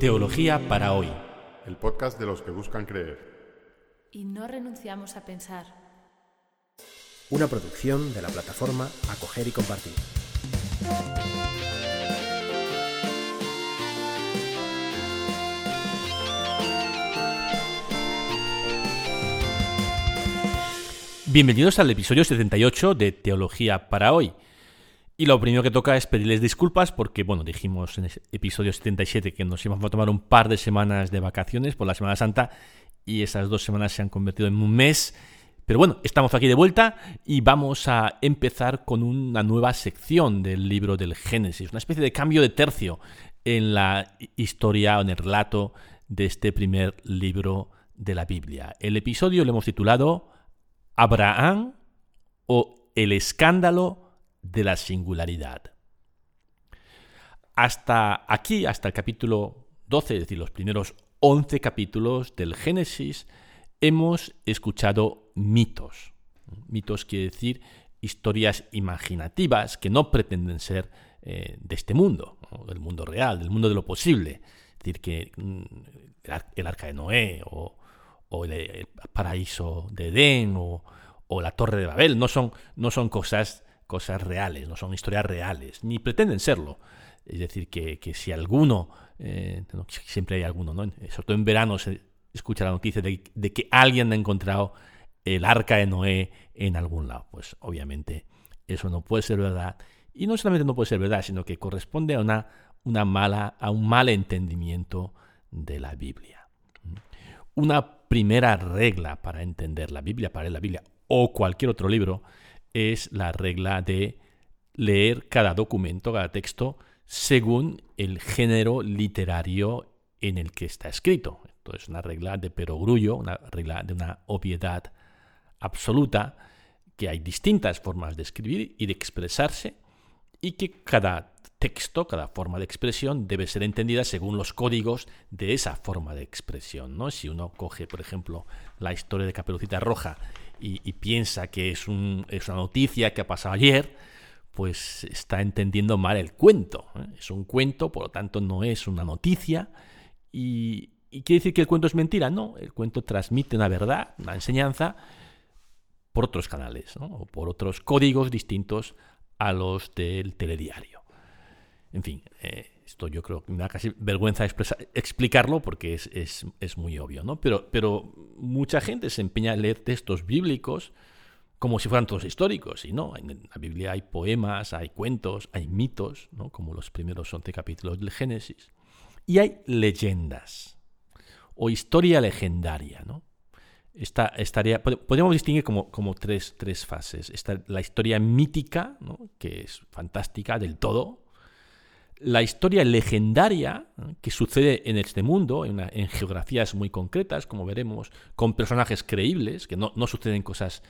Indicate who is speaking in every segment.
Speaker 1: Teología para hoy.
Speaker 2: El podcast de los que buscan creer.
Speaker 3: Y no renunciamos a pensar.
Speaker 4: Una producción de la plataforma Acoger y Compartir.
Speaker 1: Bienvenidos al episodio 78 de Teología para hoy. Y lo primero que toca es pedirles disculpas porque, bueno, dijimos en el episodio 77 que nos íbamos a tomar un par de semanas de vacaciones por la Semana Santa y esas dos semanas se han convertido en un mes. Pero bueno, estamos aquí de vuelta y vamos a empezar con una nueva sección del libro del Génesis, una especie de cambio de tercio en la historia o en el relato de este primer libro de la Biblia. El episodio lo hemos titulado Abraham o el escándalo de la singularidad. Hasta aquí, hasta el capítulo 12, es decir, los primeros 11 capítulos del Génesis, hemos escuchado mitos. Mitos quiere decir historias imaginativas que no pretenden ser eh, de este mundo, del mundo real, del mundo de lo posible. Es decir, que mm, el arca de Noé o, o el, paraíso de Edén o, la torre de Babel. No son, no son cosas, cosas reales, no son historias reales, ni pretenden serlo. Es decir, que, si alguno, eh, siempre hay alguno, ¿no? sobre todo en verano se escucha la noticia de, de, que alguien ha encontrado el arca de Noé en algún lado. Pues obviamente eso no puede ser verdad. Y no solamente no puede ser verdad, sino que corresponde a, una, una mala, a un mal entendimiento de la Biblia. Una primera regla para entender la Biblia, para leer la Biblia o cualquier otro libro, es la regla de leer cada documento, cada texto, según el género literario en el que está escrito. Esto es una regla de perogrullo, una regla de una obviedad absoluta, que hay distintas formas de escribir y de expresarse, y que cada texto, cada forma de expresión debe ser entendida según los códigos de esa forma de expresión. ¿no? Si uno coge, por ejemplo, la historia de Caperucita Roja y, piensa que es, una noticia que ha pasado ayer, pues está entendiendo mal el cuento. ¿eh? Es un cuento, por lo tanto no es una noticia. Y, quiere decir que el cuento es mentira. No, el cuento transmite una verdad, una enseñanza, por otros canales, o por otros códigos distintos a los del telediario. En fin, eh, esto yo creo que me da casi vergüenza explicarlo porque es, muy obvio, ¿no? Pero, pero mucha gente se empeña en leer textos bíblicos como si fueran todos históricos, y no, en la Biblia hay poemas, hay cuentos, hay mitos, ¿no? como los primeros 11 capítulos del Génesis, y hay leyendas o historia legendaria, ¿no? Esta, estaría, podríamos distinguir como, como tres, tres, fases. Está la historia mítica, que es fantástica del todo. La historia legendaria, que sucede en este mundo, en, geografías muy concretas, como veremos, con personajes creíbles, que no, suceden cosas,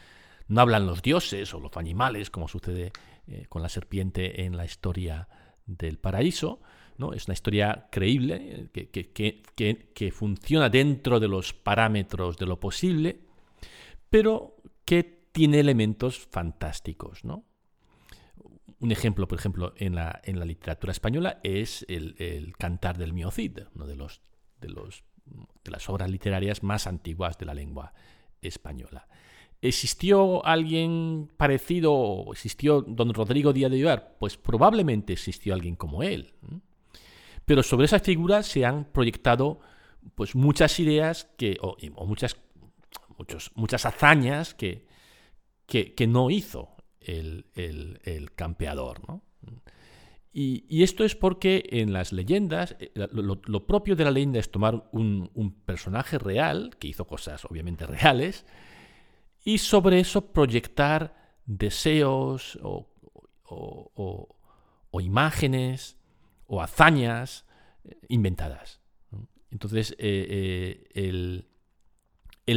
Speaker 1: no hablan los dioses o los animales, como sucede eh, con la serpiente en la historia del paraíso. ¿no? Es una historia creíble, que, funciona dentro de los parámetros de lo posible, pero que tiene elementos fantásticos. ¿no? Un ejemplo, por ejemplo, en la, en la literatura española es el, Cantar del Miocid, uno de, los, de, los, de las obras literarias más antiguas de la lengua española. ¿Existió alguien parecido? ¿Existió don Rodrigo Díaz de Vivar? Pues probablemente existió alguien como él. Pero sobre esa figura se han proyectado pues, muchas ideas que, o, muchas, muchas hazañas que, que, no hizo el, campeador. Y, esto es porque en las leyendas, eh, lo, propio de la leyenda es tomar un, personaje real, que hizo cosas obviamente reales, y sobre eso proyectar deseos o, imágenes o hazañas eh, inventadas. Entonces, eh, el,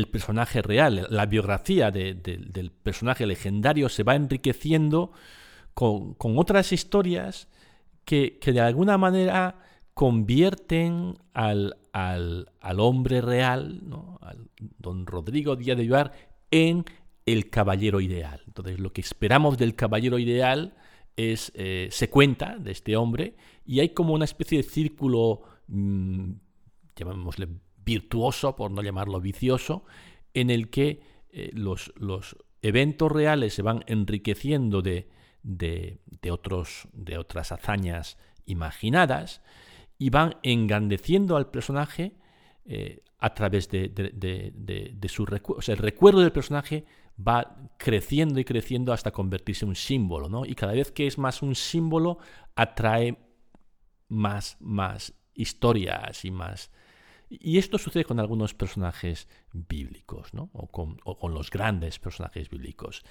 Speaker 1: personaje real, la biografía del personaje legendario se va enriqueciendo con, otras historias que, de alguna manera convierten al, hombre real, al don Rodrigo Díaz de Vivar, en el caballero ideal. Entonces, lo que esperamos del caballero ideal es, eh, se cuenta de este hombre y hay como una especie de círculo, mm, llamémosle virtuoso, por no llamarlo vicioso, en el que eh, los, los, eventos reales se van enriqueciendo de, de, otros, de otras hazañas imaginadas y van engrandeciendo al personaje eh, a través de, de su recuerdo. Sea, el recuerdo del personaje va creciendo y creciendo hasta convertirse en un símbolo, ¿no? Y cada vez que es más un símbolo, atrae más, más historias y más... Y esto sucede con algunos personajes bíblicos, ¿no? O con, los grandes personajes bíblicos,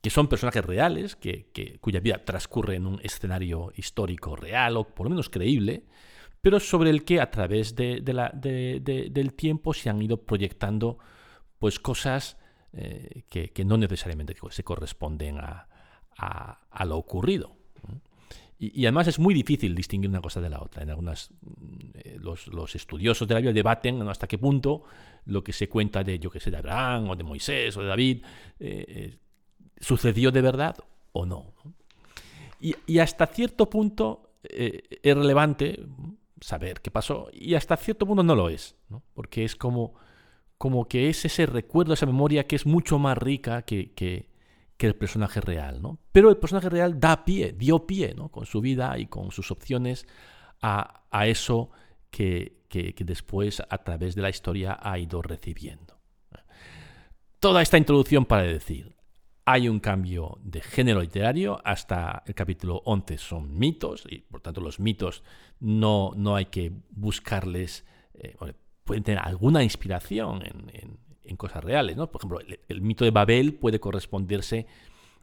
Speaker 1: que son personajes reales, que, cuya vida transcurre en un escenario histórico real o por lo menos creíble, pero sobre el que a través de, la, del tiempo se han ido proyectando pues cosas eh, que, no necesariamente se corresponden a, lo ocurrido. Y, además es muy difícil distinguir una cosa de la otra. En algunas, eh, los, estudiosos de la Biblia debaten hasta qué punto lo que se cuenta de, yo que sé, de Abraham o de Moisés o de David eh, sucedió de verdad o no. Y, hasta cierto punto es relevante saber qué pasó y hasta cierto punto no lo es, porque es como como que es ese recuerdo, esa memoria que es mucho más rica que, el personaje real. ¿no? Pero el personaje real da pie, dio pie, ¿no? con su vida y con sus opciones a, a eso que, que, después a través de la historia ha ido recibiendo. Toda esta introducción para decir, hay un cambio de género literario, hasta el capítulo 11 son mitos, y por tanto los mitos no, no hay que buscarles, eh, pueden tener alguna inspiración en, cosas reales. ¿no? Por ejemplo, el, mito de Babel puede corresponderse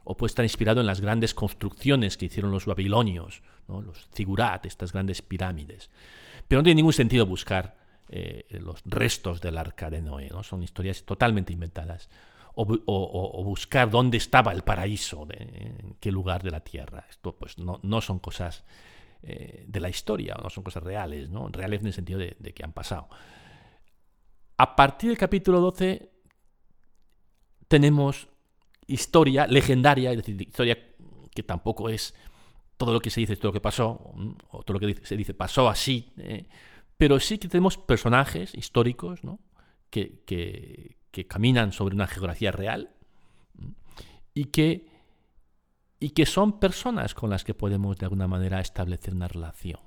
Speaker 1: o puede estar inspirado en las grandes construcciones que hicieron los babilonios, ¿no? los zigurat, estas grandes pirámides. Pero no tiene ningún sentido buscar eh, los restos del arca de Noé, ¿no? son historias totalmente inventadas. O, buscar dónde estaba el paraíso, en qué lugar de la tierra. Esto pues no, no son cosas eh, de la historia, no son cosas reales, ¿no? reales en el sentido de que han pasado. A partir del capítulo 12 tenemos historia legendaria, es decir, historia que tampoco es todo lo que se dice, todo lo que pasó, o todo lo que se dice pasó así, eh, pero sí que tenemos personajes históricos que, que, caminan sobre una geografía real y que, y que son personas con las que podemos de alguna manera establecer una relación.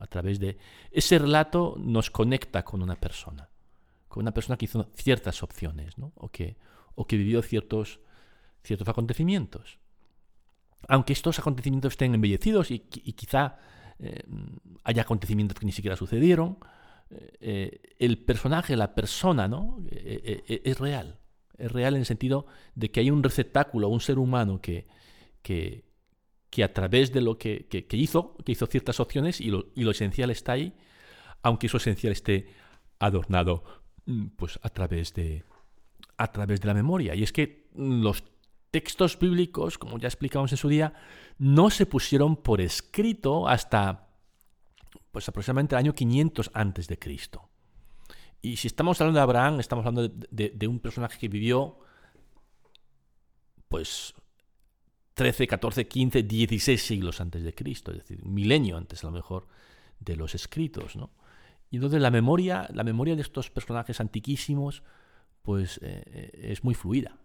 Speaker 1: A través de ese relato nos conecta con una persona con una persona que hizo ciertas opciones, ¿no? o, que, o que vivió ciertos, ciertos acontecimientos. Aunque estos acontecimientos estén embellecidos y, quizá eh, haya acontecimientos que ni siquiera sucedieron, eh, el personaje, la persona, ¿no? Eh, es real. Es real en el sentido de que hay un receptáculo, un ser humano que, que, que a través de lo que, que, hizo, que hizo ciertas opciones y lo, y lo esencial está ahí, aunque eso esencial esté adornado pues a través de a través de la memoria. Y es que los textos bíblicos, como ya explicamos en su día, no se pusieron por escrito hasta pues aproximadamente el año 500 antes de Cristo. Y si estamos hablando de Abraham, estamos hablando de, un personaje que vivió pues 13, 14, 15, 16 siglos antes de Cristo, es decir, milenio antes a lo mejor de los escritos, ¿no? Y entonces la memoria, la memoria de estos personajes antiquísimos, pues eh, es muy fluida.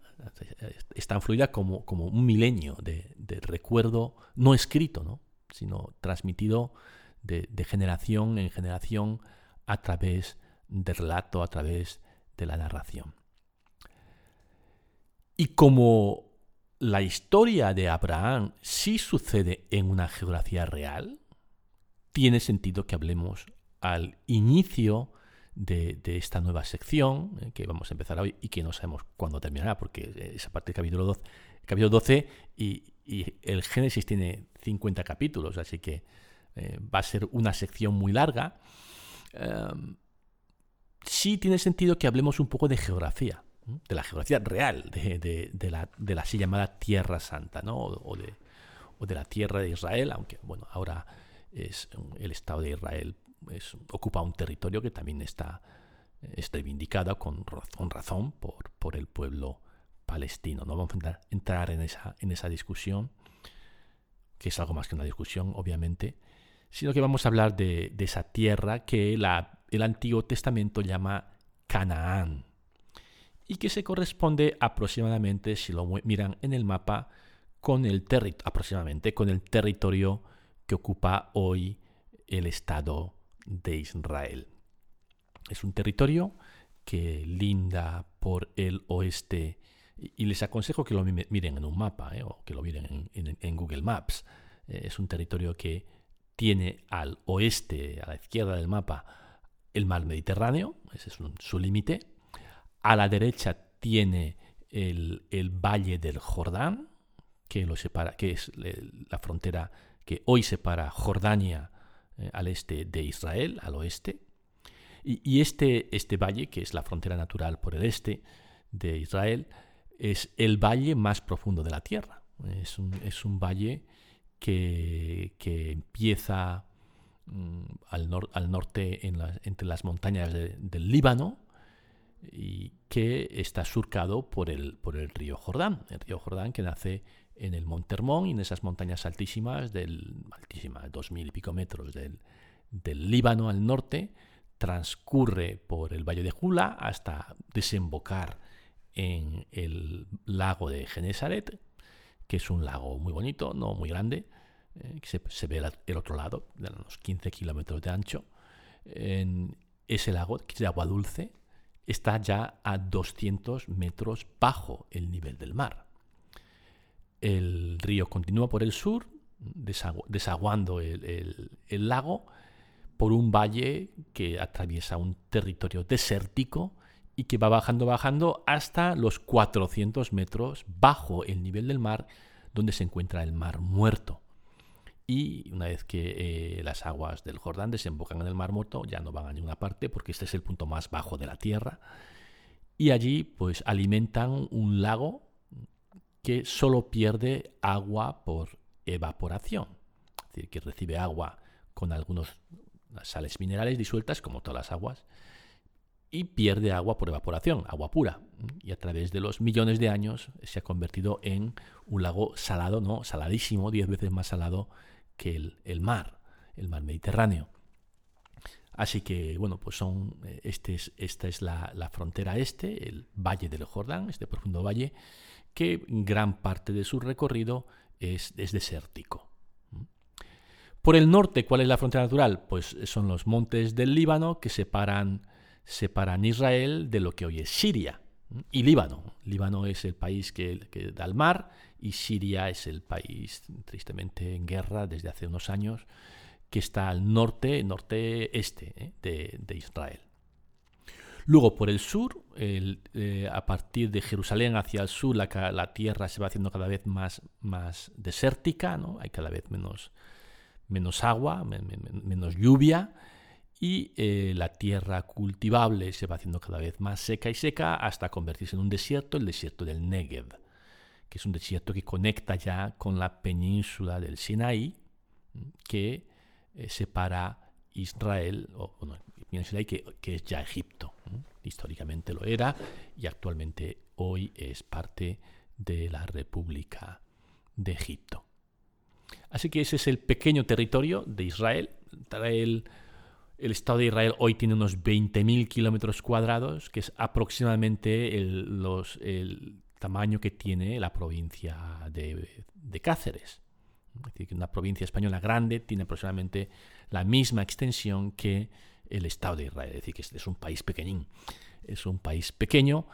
Speaker 1: Es tan fluida como, un milenio de, recuerdo no escrito, ¿no? sino transmitido de, generación en generación a través del relato, a través de la narración. Y como la historia de Abraham sí sucede en una geografía real, tiene sentido que hablemos al inicio de, esta nueva sección eh, que vamos a empezar hoy y que no sabemos cuándo terminará, porque es a partir del capítulo 12, capítulo 12 y, el Génesis tiene 50 capítulos, así que eh, va a ser una sección muy larga. Em, sí tiene sentido que hablemos un poco de geografía, de la geografía real, de, la, de así llamada Tierra Santa, ¿no? o, de, o de la tierra de Israel, aunque bueno, ahora es el Estado de Israel ocupa un territorio que también está, está reivindicado con, razón por, por, el pueblo palestino. No vamos a entrar en esa, en esa discusión que es algo más que una discusión, obviamente, sino que vamos a hablar de, esa tierra que el Antiguo Testamento llama Canaán y que se corresponde aproximadamente, si lo miran en el mapa, con el aproximadamente con el territorio que ocupa hoy el Estado de Israel. Es un territorio que linda por el oeste y les aconsejo que lo miren en un mapa ¿eh? o que lo miren en, Google Maps. Eh, es un territorio que tiene al oeste, a la izquierda del mapa, el mar Mediterráneo, ese es su límite. A la derecha tiene el, valle del Jordán, que lo separa, que es la frontera que hoy separa Jordania eh, al este de Israel, al oeste. Y, este, este valle, que es la frontera natural por el este de Israel, es el valle más profundo de la tierra. Es un, valle que, empieza mm, al, norte entre las montañas del Líbano y que está surcado por el, por el río Jordán. El río Jordán que nace en el Monte Hermón y en esas montañas altísimas, altísimas, dos mil y pico metros del, del Líbano al norte, transcurre por el Valle de Jula hasta desembocar en el lago de Genesaret, que es un lago muy bonito, no muy grande, eh, que se, ve el otro lado, de unos 15 kilómetros de ancho. En ese lago, que es de agua dulce, está ya a 200 metros bajo el nivel del mar. El río continúa por el sur, desaguando el, el lago por un valle que atraviesa un territorio desértico y que va bajando, bajando hasta los 400 metros bajo el nivel del mar, donde se encuentra el mar muerto. Y una vez que eh, las aguas del Jordán desembocan en el mar muerto, ya no van a ninguna parte porque este es el punto más bajo de la tierra. Y allí pues alimentan un lago que solo pierde agua por evaporación. Es decir, que recibe agua con algunas sales minerales disueltas, como todas las aguas, y pierde agua por evaporación, agua pura. Y a través de los millones de años se ha convertido en un lago salado, no, saladísimo, diez veces más salado que el, mar, el mar Mediterráneo. Así que, bueno, pues son, eh, este es, esta es la, frontera este, el Valle del Jordán, este profundo valle, que gran parte de su recorrido es, es desértico. Por el norte, ¿cuál es la frontera natural? Pues son los montes del Líbano que separan separan Israel de lo que hoy es Siria y Líbano. Líbano es el país que, da al mar y Siria es el país tristemente en guerra desde hace unos años que está al norte, norte-este ¿eh? de, Israel. Luego por el sur, eh, a partir de Jerusalén hacia el sur, la, la, tierra se va haciendo cada vez más, más desértica, ¿no? hay cada vez menos, menos agua, menos lluvia y eh, la tierra cultivable se va haciendo cada vez más seca y seca hasta convertirse en un desierto, el desierto del Negev, que es un desierto que conecta ya con la península del Sinaí, que eh, separa Israel, o que, es ya Egipto. Históricamente lo era y actualmente hoy es parte de la República de Egipto. Así que ese es el pequeño territorio de Israel. Israel el Estado de Israel hoy tiene unos 20.000 kilómetros cuadrados, que es aproximadamente el, tamaño que tiene la provincia de, Cáceres. Es decir, que una provincia española grande tiene aproximadamente la misma extensión que el Estado de Israel. Es decir, que es un país pequeñín. Es un país pequeño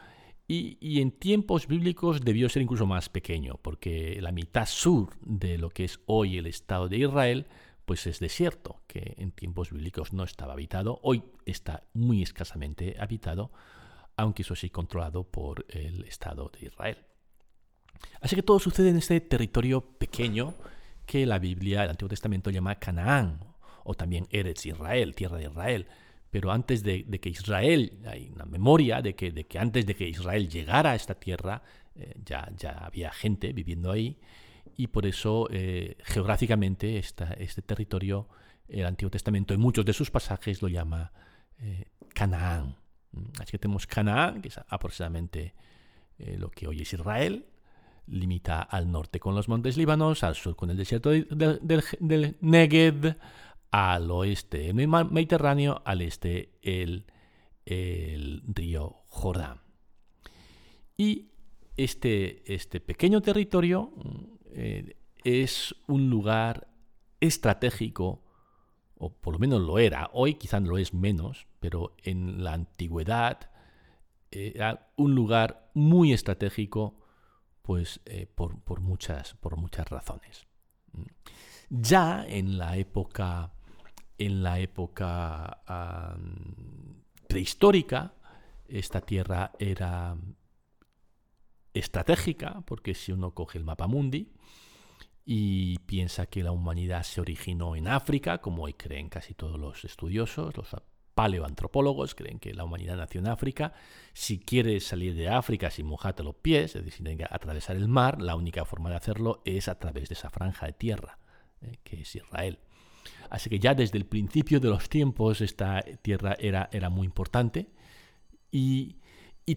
Speaker 1: y, en tiempos bíblicos debió ser incluso más pequeño, porque la mitad sur de lo que es hoy el Estado de Israel pues es desierto, que en tiempos bíblicos no estaba habitado, hoy está muy escasamente habitado, aunque eso sí controlado por el Estado de Israel. Así que todo sucede en este territorio pequeño que la Biblia, el Antiguo Testamento llama Canaán, o también Eretz Israel, tierra de Israel. Pero antes de, que Israel, hay una memoria de que, de que, antes de que Israel llegara a esta tierra, eh, ya, ya había gente viviendo ahí, y por eso eh, geográficamente este territorio, el Antiguo Testamento en muchos de sus pasajes lo llama eh, Canaán. Mm, así que tenemos Canaán, que es aproximadamente lo que hoy es Israel, limita al norte con los montes Líbanos, al sur con el desierto del, Negev, al oeste el Mediterráneo, al este el, río Jordán. Y este, este pequeño territorio eh, es un lugar estratégico, o por lo menos lo era, hoy quizás lo es menos, pero en la antigüedad era un lugar muy estratégico pues eh, por, muchas, por muchas razones. Ya en la época, en la época prehistórica, esta tierra era estratégica, porque si uno coge el mapa mundi y piensa que la humanidad se originó en África, como hoy creen casi todos los estudiosos, los paleoantropólogos creen que la humanidad nació en África. Si quieres salir de África sin mojarte los pies, es decir, sin atravesar el mar, la única forma de hacerlo es a través de esa franja de tierra, eh, que es Israel. Así que ya desde el principio de los tiempos esta tierra era, era muy importante y,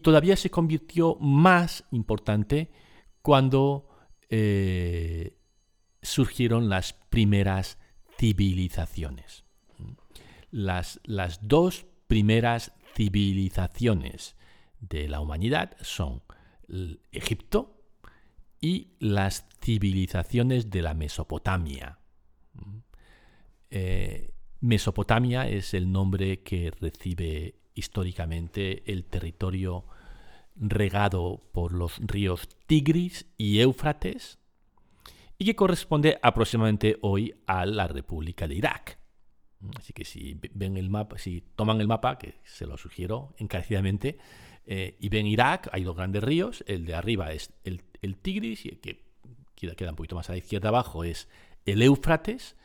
Speaker 1: todavía se convirtió más importante cuando eh, surgieron las primeras civilizaciones las, dos primeras civilizaciones de la humanidad son Egipto y las civilizaciones de la Mesopotamia. Eh, Mesopotamia es el nombre que recibe históricamente el territorio regado por los ríos Tigris y Éufrates y que corresponde aproximadamente hoy a la República de Irak. Así que si ven el mapa, si toman el mapa, que se lo sugiero encarecidamente, eh, y ven Irak, hay dos grandes ríos, el de arriba es el, Tigris, y el que queda, un poquito más a la izquierda abajo es el Éufrates,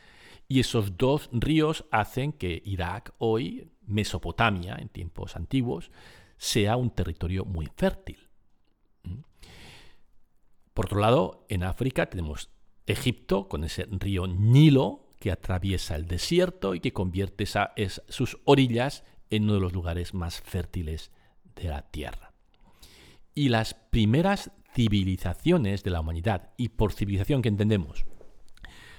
Speaker 1: y esos dos ríos hacen que Irak hoy, Mesopotamia en tiempos antiguos, sea un territorio muy fértil. ¿Mm? Por otro lado, en África tenemos Egipto con ese río Nilo, que atraviesa el desierto y que convierte sus orillas en uno de los lugares más fértiles de la Tierra. Y las primeras civilizaciones de la humanidad, y por civilización que entendemos,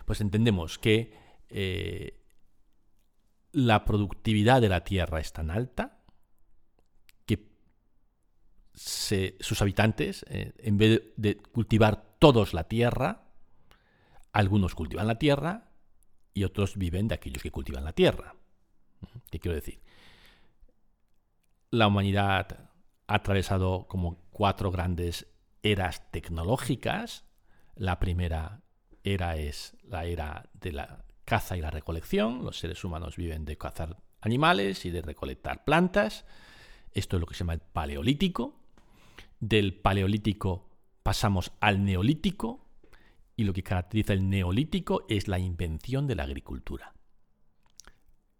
Speaker 1: pues entendemos que eh, la productividad de la Tierra es tan alta que sus habitantes, eh, en vez de cultivar todos la tierra, algunos cultivan la tierra y otros viven de aquellos que cultivan la tierra. ¿Qué quiero decir? La humanidad ha atravesado como cuatro grandes eras tecnológicas. La primera era es la era de la caza y la recolección. Los seres humanos viven de cazar animales y de recolectar plantas. Esto es lo que se llama el paleolítico. Del paleolítico pasamos al neolítico, y lo que caracteriza el neolítico es la invención de la agricultura.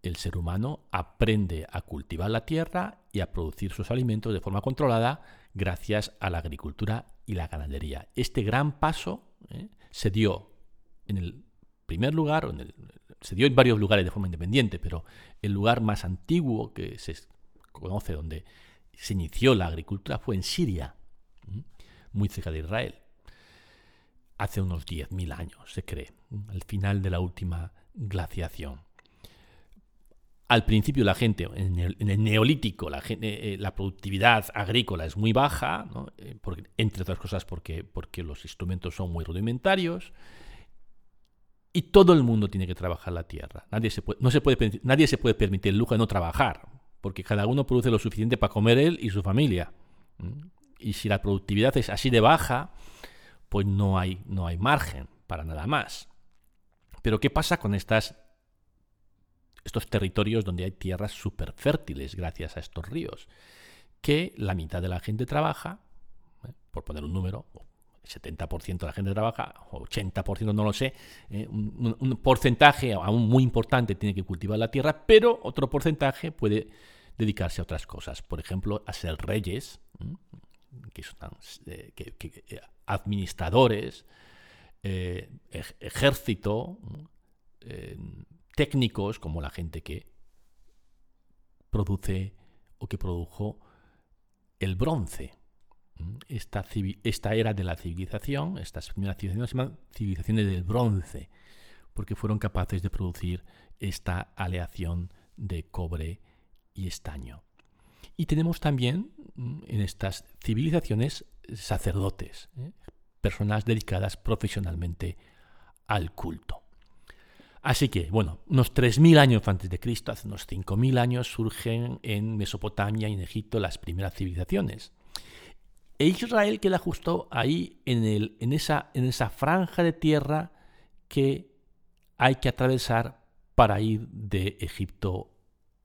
Speaker 1: El ser humano aprende a cultivar la tierra y a producir sus alimentos de forma controlada gracias a la agricultura y la ganadería. Este gran paso ¿eh? se dio en el primer lugar, se dio en varios lugares de forma independiente, pero el lugar más antiguo que se conoce donde se inició la agricultura fue en Siria, muy cerca de Israel hace unos 10.000 años, se cree, al final de la última glaciación. Al principio la gente, en el, neolítico, la, eh, la, productividad agrícola es muy baja, eh, entre otras cosas porque, porque los instrumentos son muy rudimentarios, y todo el mundo tiene que trabajar la tierra. Nadie se puede, no se puede, nadie se puede permitir el lujo de no trabajar, porque cada uno produce lo suficiente para comer él y su familia. Y si la productividad es así de baja, pues no hay, no hay margen para nada más. Pero ¿qué pasa con estas, estos territorios donde hay tierras súper fértiles gracias a estos ríos? Que la mitad de la gente trabaja, ¿eh? por poner un número, 70% de la gente trabaja, o 80% no lo sé, ¿eh? un, porcentaje aún muy importante tiene que cultivar la tierra, pero otro porcentaje puede dedicarse a otras cosas, por ejemplo, a ser reyes, que, son, eh, que, administradores, eh, ejército, eh, técnicos como la gente que produce o que produjo el bronce. Esta, esta era de la civilización, estas primeras civilizaciones se llaman civilizaciones del bronce, porque fueron capaces de producir esta aleación de cobre y estaño. Y tenemos también en estas civilizaciones sacerdotes, ¿eh? personas dedicadas profesionalmente al culto. Así que, bueno, unos 3.000 años antes de Cristo, hace unos 5.000 años, surgen en Mesopotamia y en Egipto las primeras civilizaciones. E Israel queda justo ahí en, esa, en esa franja de tierra que hay que atravesar para ir de Egipto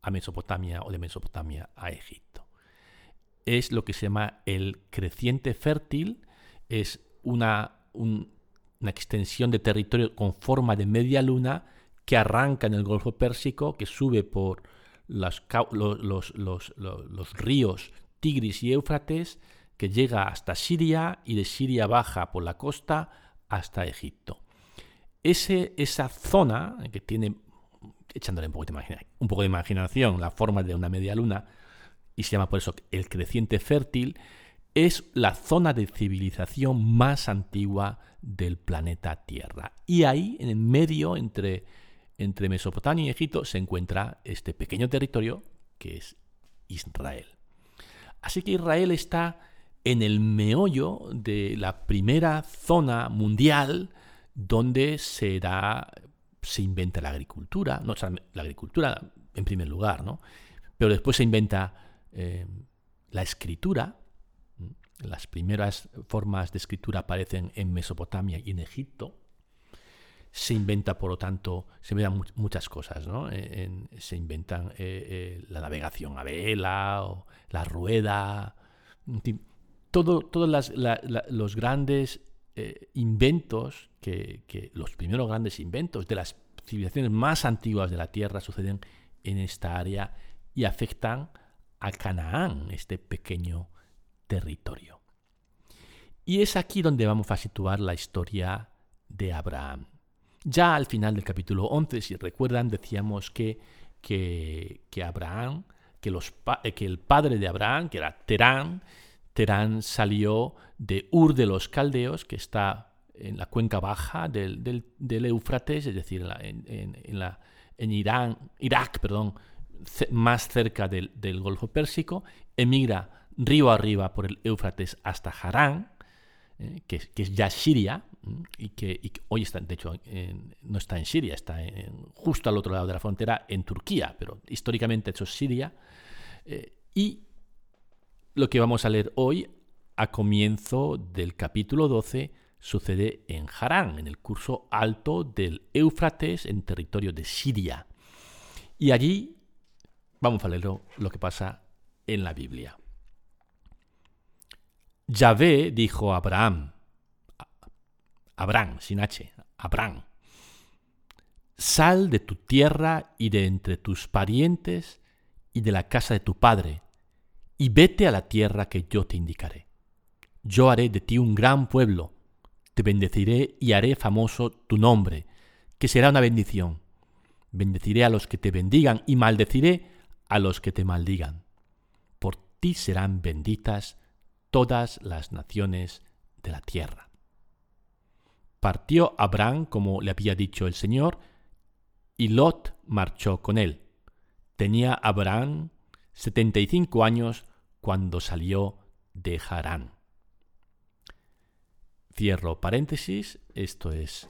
Speaker 1: a Mesopotamia o de Mesopotamia a Egipto. Es lo que se llama el creciente fértil, es una, una extensión de territorio con forma de media luna que arranca en el Golfo Pérsico, que sube por los, los, los, ríos Tigris y Éufrates, que llega hasta Siria y de Siria baja por la costa hasta Egipto. Ese, esa zona, que tiene, echándole un poco, de un poco de imaginación, la forma de una media luna, y se llama por eso el creciente fértil, es la zona de civilización más antigua del planeta Tierra. Y ahí, en el medio, entre, entre Mesopotamia y Egipto, se encuentra este pequeño territorio que es Israel. Así que Israel está en el meollo de la primera zona mundial donde se da, se inventa la agricultura, no la agricultura en primer lugar, ¿no? Pero después se inventa eh, la escritura, las primeras formas de escritura aparecen en Mesopotamia y en Egipto. Se inventa, por lo tanto, se inventan muchas cosas, ¿no? se inventan eh, eh, la navegación a vela, o la rueda, todo, todos los grandes eh, inventos, que, que, los primeros grandes inventos de las civilizaciones más antiguas de la Tierra suceden en esta área y afectan a Canaán, este pequeño territorio. Y es aquí donde vamos a situar la historia de Abraham. Ya al final del capítulo 11, si recuerdan, decíamos que, que, Abraham, que, los, eh, que el padre de Abraham, que era Terán, Terán salió de Ur de los Caldeos, que está en la cuenca baja del, del, Éufrates, es decir, en, en, la, en Irán, Irak, perdón, más cerca del, Golfo Pérsico, emigra río arriba por el Éufrates hasta Harán, eh, que, es ya Siria, y que, hoy está, de hecho, no está en Siria, está justo al otro lado de la frontera, en Turquía, pero históricamente hecho Siria. Eh, y lo que vamos a leer hoy, a comienzo del capítulo 12, sucede en Harán, en el curso alto del Éufrates, en territorio de Siria. Y allí vamos a leer lo que pasa en la Biblia. Yahvé dijo a Abraham, Abraham, sin H, Abraham, sal de tu tierra y de entre tus parientes y de la casa de tu padre, y vete a la tierra que yo te indicaré. Yo haré de ti un gran pueblo, te bendeciré y haré famoso tu nombre, que será una bendición. Bendeciré a los que te bendigan y maldeciré a los que te maldigan. Por ti serán benditas todas las naciones de la tierra. Partió Abraham como le había dicho el Señor, y Lot marchó con él. Tenía Abraham setenta y cinco años cuando salió de Harán. Cierro paréntesis, esto es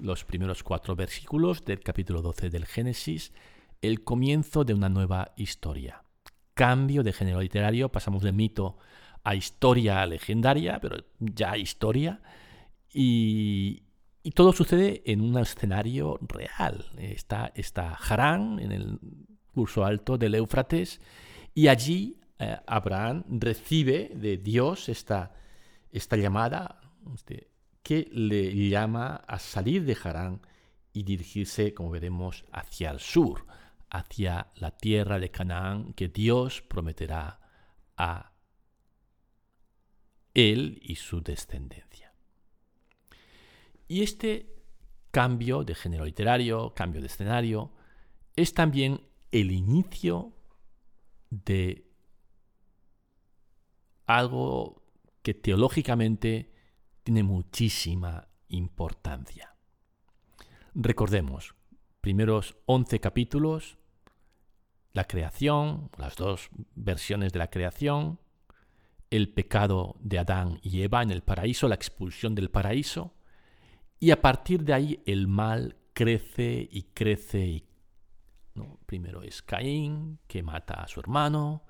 Speaker 1: los primeros cuatro versículos del capítulo 12 del Génesis, el comienzo de una nueva historia. Cambio de género literario, pasamos de mito a historia legendaria, pero ya historia, y, todo sucede en un escenario real. Está, está Harán en el curso alto del Éufrates, y allí eh, Abraham recibe de Dios esta, llamada este, que le llama a salir de Harán y dirigirse, como veremos, hacia el sur, hacia la tierra de Canaán que Dios prometerá a él y su descendencia. Y este cambio de género literario, cambio de escenario, es también el inicio de algo que teológicamente tiene muchísima importancia. Recordemos, primeros 11 capítulos, la creación, las dos versiones de la creación, el pecado de Adán y Eva en el paraíso, la expulsión del paraíso, y a partir de ahí el mal crece y crece. Y, Primero es Caín, que mata a su hermano,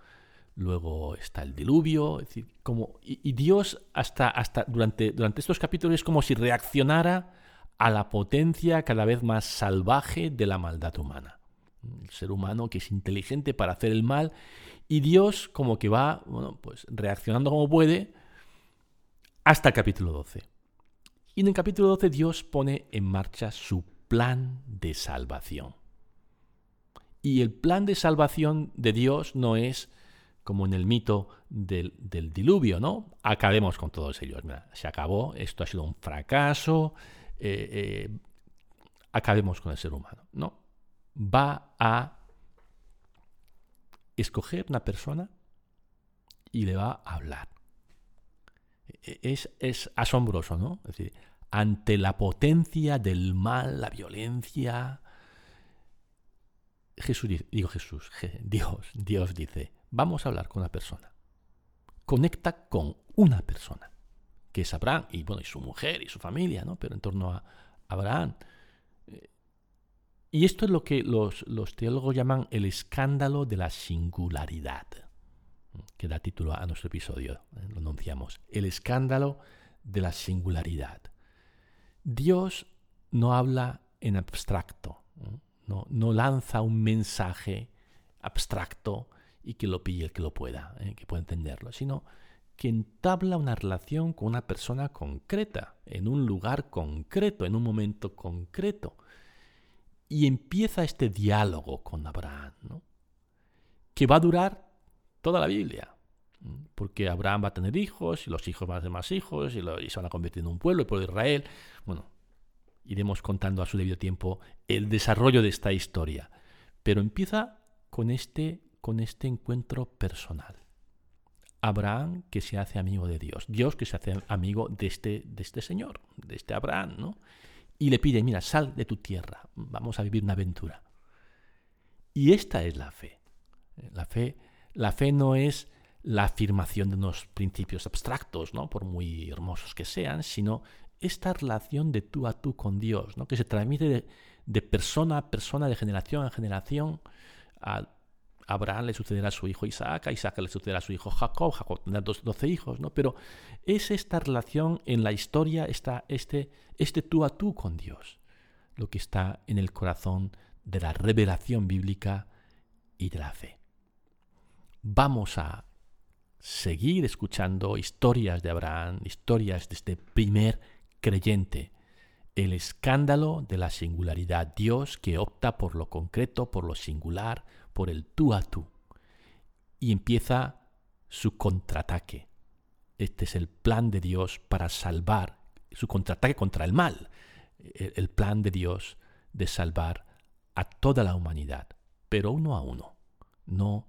Speaker 1: luego está el diluvio, decir, como, y, Dios hasta, hasta durante, durante estos capítulos es como si reaccionara a la potencia cada vez más salvaje de la maldad humana. El ser humano que es inteligente para hacer el mal y Dios como que va bueno, pues reaccionando como puede hasta el capítulo 12. Y en el capítulo 12 Dios pone en marcha su plan de salvación. Y el plan de salvación de Dios no es como en el mito del, diluvio, ¿no? Acabemos con todos ellos. se acabó, esto ha sido un fracaso, eh, eh, acabemos con el ser humano. No, va a escoger una persona y le va a hablar. E, es, es asombroso, ¿no? Es decir, ante la potencia del mal, la violencia, Jesús, digo Jesús, Dios, Dios dice, vamos a hablar con una persona. Conecta con una persona, que es Abraham, y bueno, y su mujer y su familia, ¿no? Pero en torno a Abraham. Y esto es lo que los, los teólogos llaman el escándalo de la singularidad, que da título a nuestro episodio, ¿eh? lo anunciamos. El escándalo de la singularidad. Dios no habla en abstracto, no, no lanza un mensaje abstracto y que lo pille el que lo pueda, ¿eh? que pueda entenderlo, sino que entabla una relación con una persona concreta, en un lugar concreto, en un momento concreto. Y empieza este diálogo con Abraham, ¿no? que va a durar toda la Biblia. Porque Abraham va a tener hijos, y los hijos van a tener más hijos, y, se van a convertir en un pueblo, el pueblo de Israel. Bueno, iremos contando a su debido tiempo el desarrollo de esta historia. Pero empieza con este, con este encuentro personal. Abraham que se hace amigo de Dios, Dios que se hace amigo de este, de este Señor, de este Abraham, ¿no? y le pide, mira, sal de tu tierra, vamos a vivir una aventura. Y esta es la fe. La fe, la fe no es la afirmación de unos principios abstractos, ¿no? por muy hermosos que sean, sino esta relación de tú a tú con Dios, ¿no? que se transmite de, persona a persona, de generación a generación. A Abraham le sucederá a su hijo Isaac, a Isaac le sucederá a su hijo Jacob, Jacob tendrá doce hijos, ¿no? pero es esta relación en la historia, está este, este tú a tú con Dios, lo que está en el corazón de la revelación bíblica y de la fe. Vamos a seguir escuchando historias de Abraham, historias de este primer creyente, el escándalo de la singularidad, Dios que opta por lo concreto, por lo singular, por el tú a tú. Y empieza su contraataque. Este es el plan de Dios para salvar, su contraataque contra el mal, el plan de Dios de salvar a toda la humanidad, pero uno a uno, no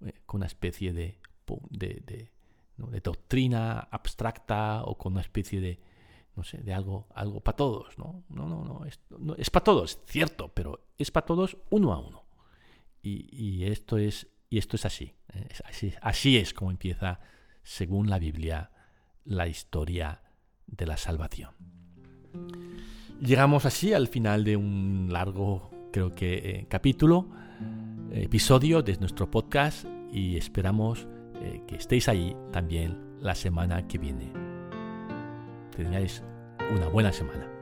Speaker 1: eh, con una especie de, de, doctrina abstracta o con una especie de, no sé, de algo, algo para todos, ¿no? No, no, no, es, es para todos, cierto, pero es para todos uno a uno. Y, esto, es, y esto es así, ¿eh? así. Así es como empieza, según la Biblia, la historia de la salvación. Llegamos así al final de un largo, creo que, eh, capítulo, episodio de nuestro podcast y esperamos eh, que estéis ahí también la semana que viene. Que tengáis una buena semana.